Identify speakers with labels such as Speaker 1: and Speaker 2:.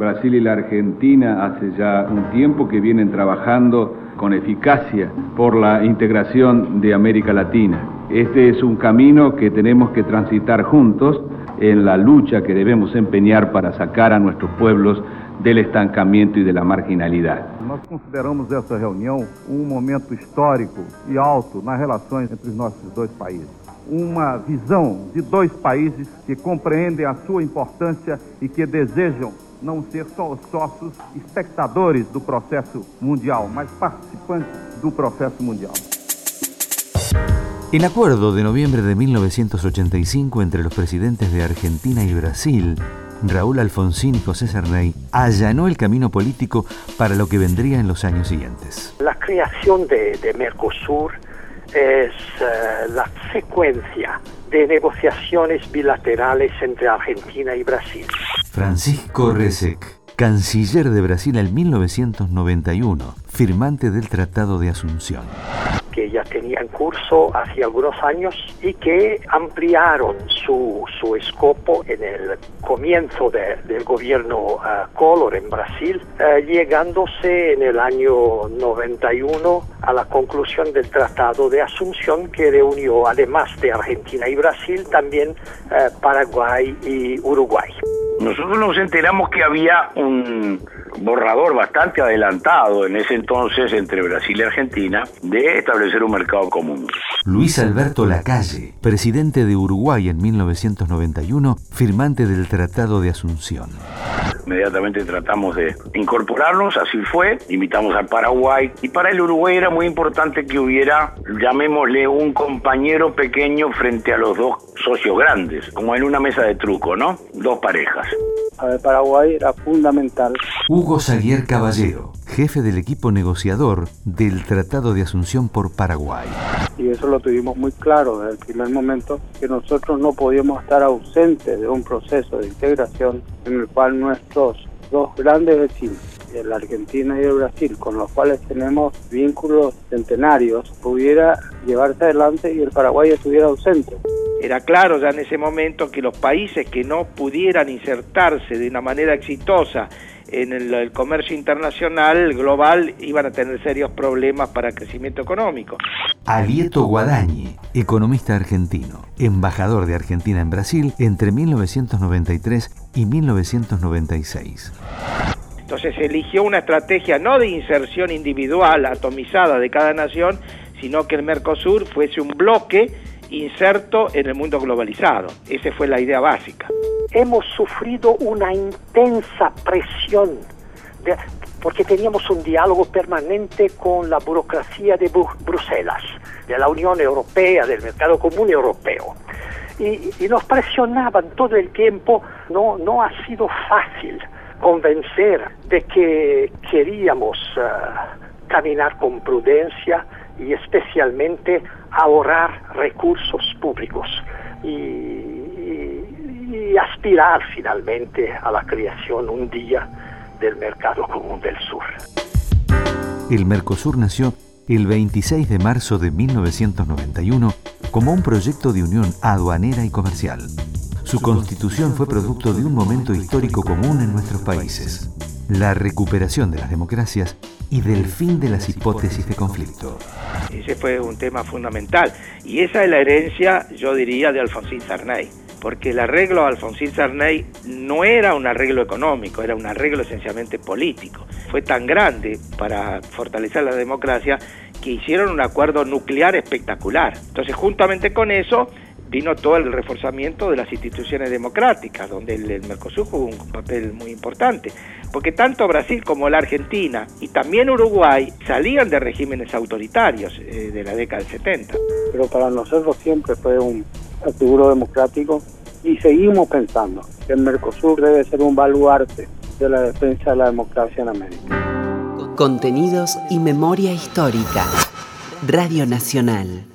Speaker 1: Brasil y la Argentina hace ya un tiempo que vienen trabajando con eficacia por la integración de América Latina. Este es un camino que tenemos que transitar juntos en la lucha que debemos empeñar para sacar a nuestros pueblos del estancamiento y de la marginalidad.
Speaker 2: Nós consideramos essa reunião um momento histórico e alto nas relações entre os nossos dois países. Uma visão de dois países que compreendem a sua importância e que desejam não ser só sócios espectadores do processo mundial, mas participantes do processo mundial.
Speaker 3: El acuerdo de noviembre de 1985 entre los presidentes de Argentina y Brasil, Raúl Alfonsín y José Cerney, allanó el camino político para lo que vendría en los años siguientes.
Speaker 4: La creación de, de Mercosur es uh, la secuencia de negociaciones bilaterales entre Argentina y Brasil.
Speaker 3: Francisco Resec, canciller de Brasil en 1991, firmante del Tratado de Asunción
Speaker 4: que ya tenían curso hace algunos años y que ampliaron su, su escopo en el comienzo de, del gobierno uh, Collor en Brasil, uh, llegándose en el año 91 a la conclusión del Tratado de Asunción que reunió, además de Argentina y Brasil, también uh, Paraguay y Uruguay.
Speaker 5: Nosotros nos enteramos que había un borrador bastante adelantado en ese entonces entre Brasil y Argentina de establecer un mercado común.
Speaker 3: Luis Alberto Lacalle, presidente de Uruguay en 1991, firmante del Tratado de Asunción.
Speaker 5: Inmediatamente tratamos de incorporarnos, así fue, invitamos al Paraguay y para el Uruguay era muy importante que hubiera, llamémosle, un compañero pequeño frente a los dos socios grandes, como en una mesa de truco, ¿no? Dos parejas.
Speaker 6: El Paraguay era fundamental.
Speaker 3: Hugo Saguier Caballero, jefe del equipo negociador del Tratado de Asunción por Paraguay.
Speaker 6: Y eso lo tuvimos muy claro desde el primer momento, que nosotros no podíamos estar ausentes de un proceso de integración en el cual nuestros dos grandes vecinos, la Argentina y el Brasil, con los cuales tenemos vínculos centenarios, pudiera llevarse adelante y el Paraguay estuviera ausente.
Speaker 7: Era claro ya en ese momento que los países que no pudieran insertarse de una manera exitosa en el, el, comercio internacional global iban a tener serios problemas para el crecimiento económico.
Speaker 3: Alieto Guadañi, economista argentino, embajador de Argentina en Brasil entre 1993 y 1996.
Speaker 7: Entonces se eligió una estrategia no de inserción individual atomizada de cada nación, sino que el Mercosur fuese un bloque inserto en el mundo globalizado. Esa fue la idea básica.
Speaker 4: Hemos sufrido una intensa presión de, porque teníamos un diálogo permanente con la burocracia de Bru Bruselas, de la Unión Europea, del Mercado Común Europeo. Y, y, nos presionaban todo el tiempo, no, no ha sido fácil convencer de que queríamos uh, caminar con prudencia y especialmente ahorrar recursos públicos y, aspirar finalmente a la creación un día del mercado común del sur.
Speaker 3: El Mercosur nació el 26 de marzo de 1991 como un proyecto de unión aduanera y comercial. Su constitución fue producto de un momento histórico común en nuestros países, la recuperación de las democracias y del fin de las hipótesis de conflicto.
Speaker 7: Ese fue un tema fundamental y esa es la herencia, yo diría, de Alfonsín Sarney, porque el arreglo de Alfonsín Sarney no era un arreglo económico, era un arreglo esencialmente político. Fue tan grande para fortalecer la democracia que hicieron un acuerdo nuclear espectacular. Entonces, juntamente con eso, vino todo el reforzamiento de las instituciones democráticas, donde el, Mercosur jugó un papel muy importante, porque tanto Brasil como la Argentina y también Uruguay salían de regímenes autoritarios eh, de la década del 70.
Speaker 6: Pero para nosotros siempre fue un seguro democrático y seguimos pensando que el Mercosur debe ser un baluarte de la defensa de la democracia en América.
Speaker 8: Contenidos y memoria histórica. Radio Nacional.